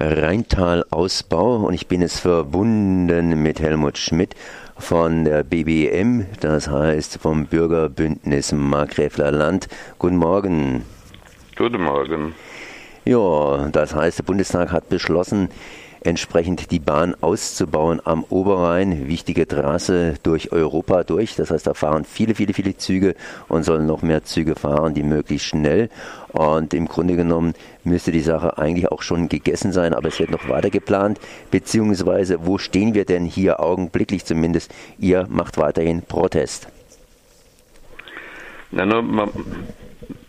Rheintal-Ausbau und ich bin jetzt verbunden mit Helmut Schmidt von der BBM, das heißt vom Bürgerbündnis Markgräfler Land. Guten Morgen. Guten Morgen. Ja, das heißt, der Bundestag hat beschlossen, entsprechend die Bahn auszubauen am Oberrhein, wichtige Trasse durch Europa durch. Das heißt, da fahren viele, viele, viele Züge und sollen noch mehr Züge fahren, die möglichst schnell. Und im Grunde genommen müsste die Sache eigentlich auch schon gegessen sein, aber es wird noch weiter geplant. Beziehungsweise, wo stehen wir denn hier augenblicklich zumindest? Ihr macht weiterhin Protest. Na, no, man,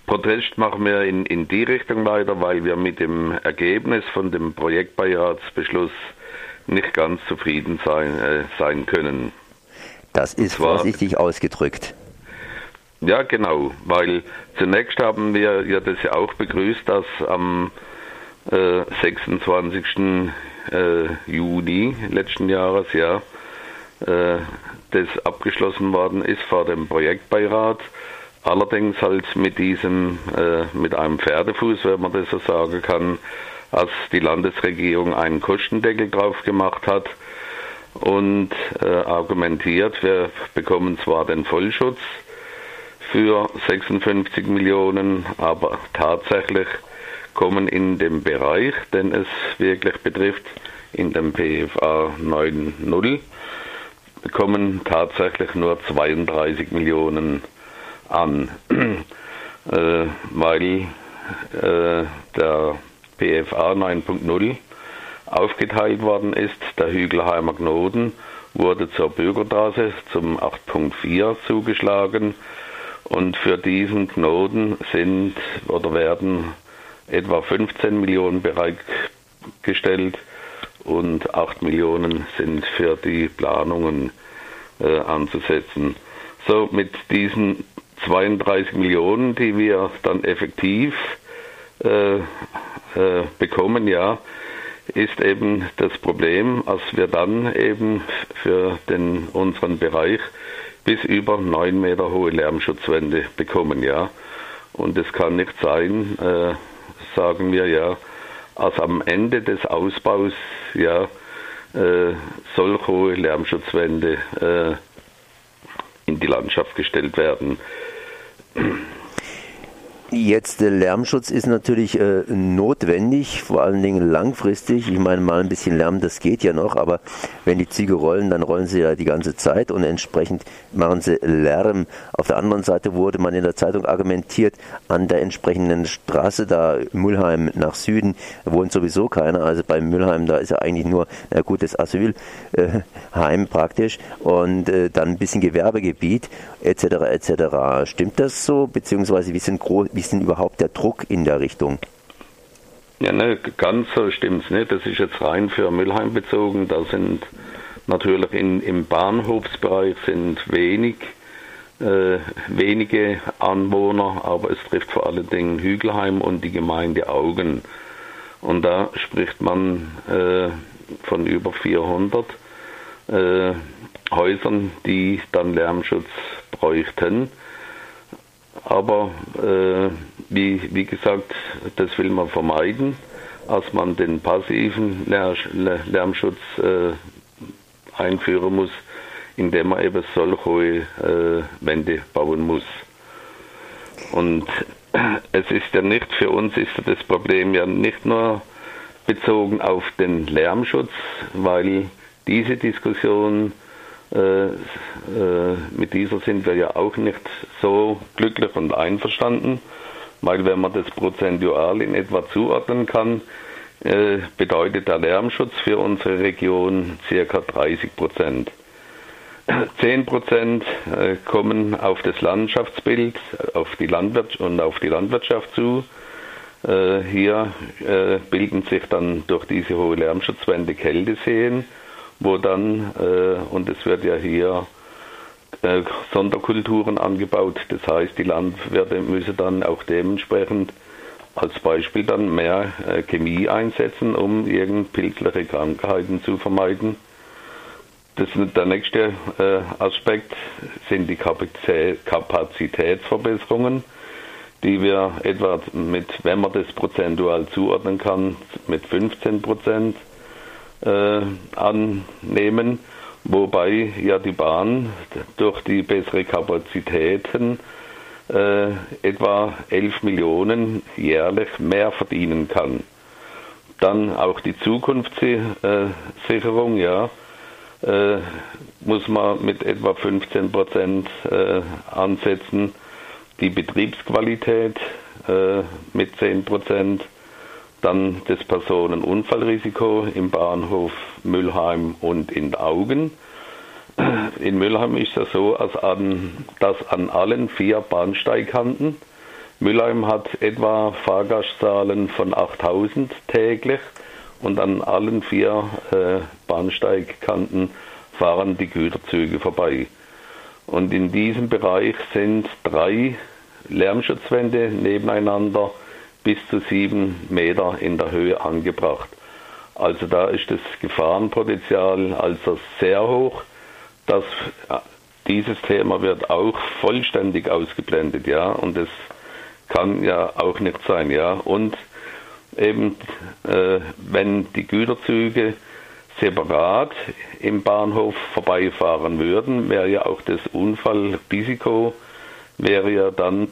Protest machen wir in, in die Richtung weiter, weil wir mit dem Ergebnis von dem Projektbeiratsbeschluss nicht ganz zufrieden sein, äh, sein können. Das ist zwar, vorsichtig ausgedrückt. Ja, genau, weil zunächst haben wir ja das ja auch begrüßt, dass am äh, 26. Äh, Juni letzten Jahres ja äh, das abgeschlossen worden ist vor dem Projektbeirat Allerdings halt mit diesem, äh, mit einem Pferdefuß, wenn man das so sagen kann, als die Landesregierung einen Kostendeckel drauf gemacht hat und äh, argumentiert, wir bekommen zwar den Vollschutz für 56 Millionen, aber tatsächlich kommen in dem Bereich, den es wirklich betrifft, in dem PFA 9.0, kommen tatsächlich nur 32 Millionen an, äh, weil äh, der PFA 9.0 aufgeteilt worden ist. Der Hügelheimer Knoten wurde zur Bürgerstraße zum 8.4 zugeschlagen und für diesen Knoten sind oder werden etwa 15 Millionen bereitgestellt und 8 Millionen sind für die Planungen äh, anzusetzen. So, mit diesen 32 Millionen, die wir dann effektiv äh, äh, bekommen, ja, ist eben das Problem, dass wir dann eben für den, unseren Bereich bis über 9 Meter hohe Lärmschutzwände bekommen, ja. Und es kann nicht sein, äh, sagen wir ja, als am Ende des Ausbaus ja äh, solch hohe Lärmschutzwände äh, in die Landschaft gestellt werden. Mm-hmm. Jetzt der Lärmschutz ist natürlich äh, notwendig, vor allen Dingen langfristig. Ich meine, mal ein bisschen Lärm, das geht ja noch, aber wenn die Züge rollen, dann rollen sie ja die ganze Zeit und entsprechend machen sie Lärm. Auf der anderen Seite wurde man in der Zeitung argumentiert, an der entsprechenden Straße da Müllheim nach Süden wohnt sowieso keiner. Also bei Müllheim, da ist ja eigentlich nur ein gutes Asylheim äh, praktisch und äh, dann ein bisschen Gewerbegebiet etc. etc. Stimmt das so? Beziehungsweise wie sind groß wie ist denn überhaupt der Druck in der Richtung? Ja, ne, ganz so stimmt es nicht. Das ist jetzt rein für Müllheim bezogen. Da sind natürlich in, im Bahnhofsbereich sind wenig, äh, wenige Anwohner, aber es trifft vor allen Dingen Hügelheim und die Gemeinde Augen. Und da spricht man äh, von über 400 äh, Häusern, die dann Lärmschutz bräuchten. Aber äh, wie, wie gesagt, das will man vermeiden, als man den passiven Lärmschutz äh, einführen muss, indem man eben solch hohe äh, Wände bauen muss. Und es ist ja nicht, für uns ist das Problem ja nicht nur bezogen auf den Lärmschutz, weil diese Diskussion äh, äh, mit dieser sind wir ja auch nicht so glücklich und einverstanden, weil wenn man das prozentual in etwa zuordnen kann, äh, bedeutet der Lärmschutz für unsere Region ca. 30 Prozent. 10 Prozent kommen auf das Landschaftsbild auf die Landwirtschaft und auf die Landwirtschaft zu. Hier bilden sich dann durch diese hohe Lärmschutzwände Kälteseen wo dann, äh, und es wird ja hier äh, Sonderkulturen angebaut, das heißt, die Landwirte müssen dann auch dementsprechend als Beispiel dann mehr äh, Chemie einsetzen, um irgendwelche Krankheiten zu vermeiden. Das, der nächste äh, Aspekt sind die Kapazitätsverbesserungen, die wir etwa mit, wenn man das prozentual zuordnen kann, mit 15 Prozent äh, annehmen, wobei ja die Bahn durch die bessere Kapazitäten äh, etwa 11 Millionen jährlich mehr verdienen kann. Dann auch die Zukunftssicherung, ja, äh, muss man mit etwa 15 Prozent äh, ansetzen. Die Betriebsqualität äh, mit 10 Prozent. Dann das Personenunfallrisiko im Bahnhof Müllheim und in Augen. In Müllheim ist es so, als an, dass an allen vier Bahnsteigkanten Mülheim hat etwa Fahrgastzahlen von 8000 täglich und an allen vier äh, Bahnsteigkanten fahren die Güterzüge vorbei. Und in diesem Bereich sind drei Lärmschutzwände nebeneinander bis zu sieben Meter in der Höhe angebracht. Also da ist das Gefahrenpotenzial also sehr hoch. Das, äh, dieses Thema wird auch vollständig ausgeblendet, ja, und es kann ja auch nicht sein, ja. Und eben, äh, wenn die Güterzüge separat im Bahnhof vorbeifahren würden, wäre ja auch das Unfallrisiko wäre ja dann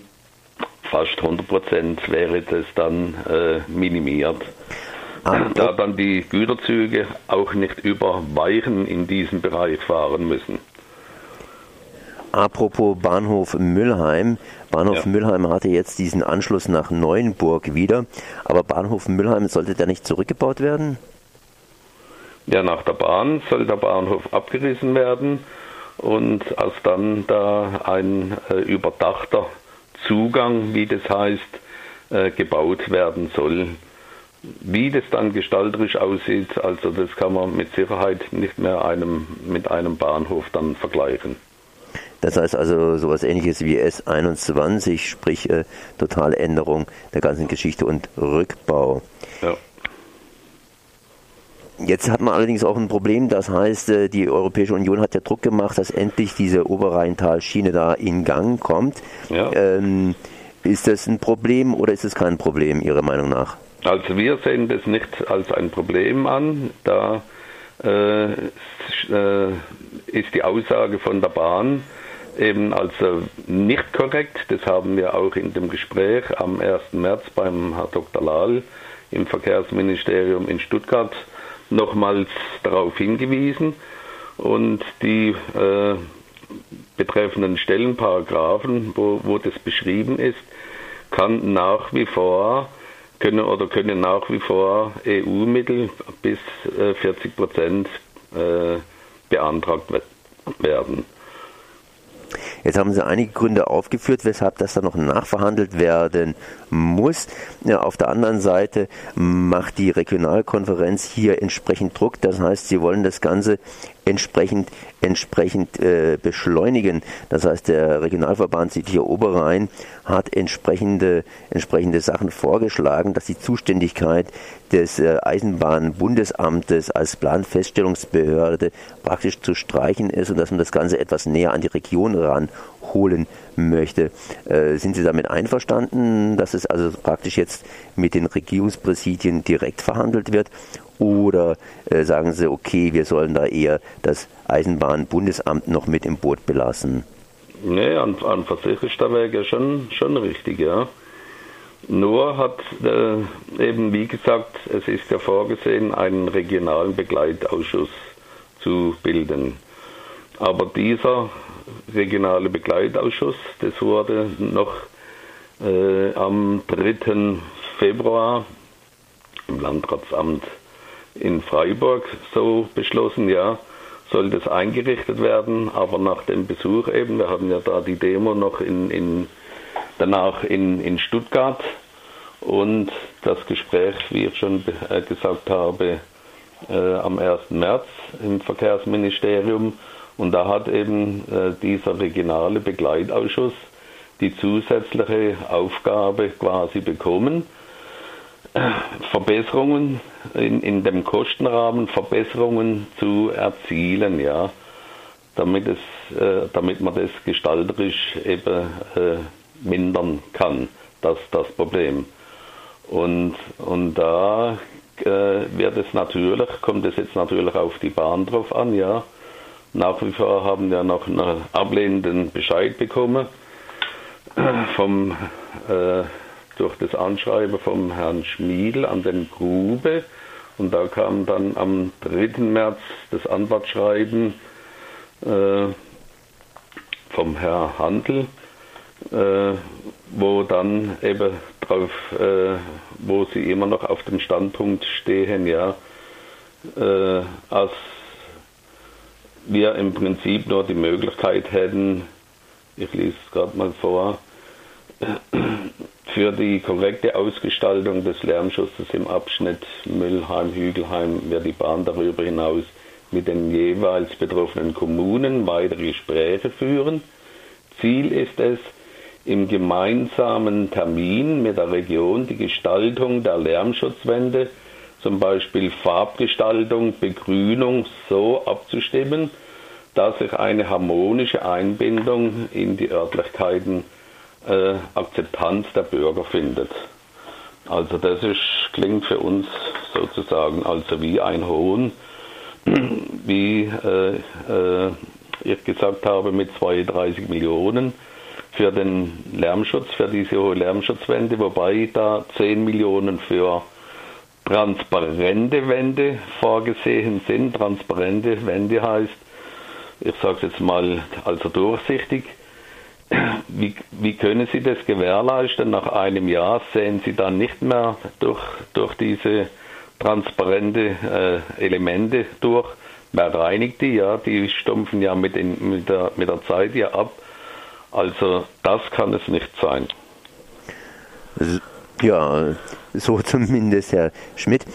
fast 100 Prozent wäre das dann äh, minimiert. Ah, da dann die Güterzüge auch nicht über Weichen in diesem Bereich fahren müssen. Apropos Bahnhof Müllheim. Bahnhof ja. Müllheim hatte jetzt diesen Anschluss nach Neuenburg wieder, aber Bahnhof Müllheim sollte der nicht zurückgebaut werden? Ja, nach der Bahn soll der Bahnhof abgerissen werden und als dann da ein äh, überdachter Zugang, wie das heißt, äh, gebaut werden soll. Wie das dann gestalterisch aussieht, also das kann man mit Sicherheit nicht mehr einem, mit einem Bahnhof dann vergleichen. Das heißt also sowas ähnliches wie S21, sprich äh, Totaländerung der ganzen Geschichte und Rückbau. Ja. Jetzt hat man allerdings auch ein Problem, das heißt, äh, die Europäische Union hat ja Druck gemacht, dass endlich diese Oberrheintalschiene da in Gang kommt. Ja. Ähm, ist das ein Problem oder ist es kein Problem, Ihrer Meinung nach? Also wir sehen das nicht als ein Problem an, da äh, äh ist die Aussage von der Bahn, eben also nicht korrekt. Das haben wir auch in dem Gespräch am 1. März beim Herrn Dr. Lahl im Verkehrsministerium in Stuttgart nochmals darauf hingewiesen. Und die äh, betreffenden Stellenparagraphen, wo, wo das beschrieben ist, kann nach wie vor können oder können nach wie vor EU-Mittel bis äh, 40 Prozent äh, beantragt werden. Jetzt haben Sie einige Gründe aufgeführt, weshalb das dann noch nachverhandelt werden muss. Ja, auf der anderen Seite macht die Regionalkonferenz hier entsprechend Druck. Das heißt, sie wollen das Ganze entsprechend, entsprechend äh, beschleunigen. Das heißt, der Regionalverband Südlicher Oberrhein hat entsprechende, entsprechende Sachen vorgeschlagen, dass die Zuständigkeit des äh, Eisenbahnbundesamtes als Planfeststellungsbehörde praktisch zu streichen ist und dass man das Ganze etwas näher an die Region ranholen möchte. Äh, sind Sie damit einverstanden, dass es also praktisch jetzt mit den Regierungspräsidien direkt verhandelt wird? Oder äh, sagen Sie, okay, wir sollen da eher das Eisenbahnbundesamt noch mit im Boot belassen? Nee, an, an sich ist der Weg ja schon, schon richtig, ja. Nur hat äh, eben, wie gesagt, es ist ja vorgesehen, einen regionalen Begleitausschuss zu bilden. Aber dieser regionale Begleitausschuss, das wurde noch äh, am 3. Februar im Landratsamt in Freiburg so beschlossen, ja, soll das eingerichtet werden, aber nach dem Besuch eben, wir hatten ja da die Demo noch in, in danach in, in Stuttgart und das Gespräch, wie ich schon äh, gesagt habe, äh, am 1. März im Verkehrsministerium und da hat eben äh, dieser regionale Begleitausschuss die zusätzliche Aufgabe quasi bekommen, Verbesserungen in, in dem Kostenrahmen, Verbesserungen zu erzielen, ja, damit, es, äh, damit man das gestalterisch eben äh, mindern kann. das das Problem. Und, und da äh, wird es natürlich, kommt es jetzt natürlich auf die Bahn drauf an, ja. Nach wie vor haben wir noch einen ablehnenden Bescheid bekommen vom, äh, durch das Anschreiben vom Herrn Schmiedl an den Grube. Und da kam dann am 3. März das Antwortschreiben äh, vom Herrn Handel, äh, wo dann eben drauf, äh, wo sie immer noch auf dem Standpunkt stehen, ja, äh, als wir im Prinzip nur die Möglichkeit hätten, ich lese es gerade mal vor, für die korrekte Ausgestaltung des Lärmschutzes im Abschnitt Müllheim-Hügelheim wird die Bahn darüber hinaus mit den jeweils betroffenen Kommunen weitere Gespräche führen. Ziel ist es, im gemeinsamen Termin mit der Region die Gestaltung der Lärmschutzwände, zum Beispiel Farbgestaltung, Begrünung, so abzustimmen, dass sich eine harmonische Einbindung in die Örtlichkeiten äh, Akzeptanz der Bürger findet. Also das ist, klingt für uns sozusagen also wie ein Hohn, wie äh, äh, ich gesagt habe, mit 32 Millionen für den Lärmschutz, für diese hohe Lärmschutzwände, wobei da 10 Millionen für transparente Wände vorgesehen sind. Transparente Wände heißt, ich sage es jetzt mal, also durchsichtig, wie, wie können Sie das gewährleisten? Nach einem Jahr sehen Sie dann nicht mehr durch, durch diese transparente äh, Elemente durch. Wer reinigt die? Ja, die stumpfen ja mit, den, mit, der, mit der Zeit ja ab. Also das kann es nicht sein. Ja, so zumindest Herr Schmidt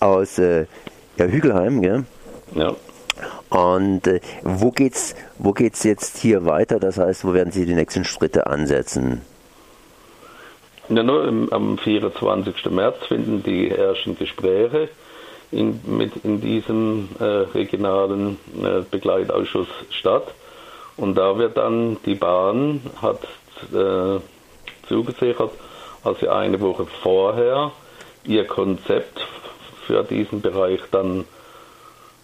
aus äh, ja, Hügelheim, gell? Ja. Und äh, wo geht's, wo geht's jetzt hier weiter? Das heißt, wo werden Sie die nächsten Schritte ansetzen? Ja, nur im, am 24. März finden die ersten Gespräche in, mit, in diesem äh, regionalen äh, Begleitausschuss statt. Und da wird dann die Bahn hat äh, zugesichert, also eine Woche vorher ihr Konzept für diesen Bereich dann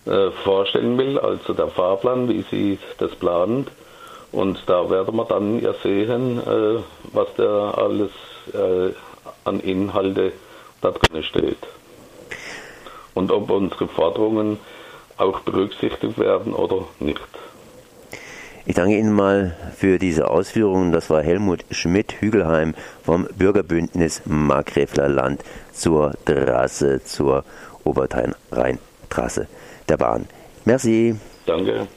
äh, vorstellen will, also der Fahrplan, wie sie das planen. Und da werden wir dann ja sehen, äh, was da alles äh, an Inhalte da drin steht. Und ob unsere Forderungen auch berücksichtigt werden oder nicht. Ich danke Ihnen mal für diese Ausführungen. Das war Helmut Schmidt, Hügelheim vom Bürgerbündnis Markgräfler Land zur Trasse, zur Oberrhein-Trasse der Bahn. Merci. Danke.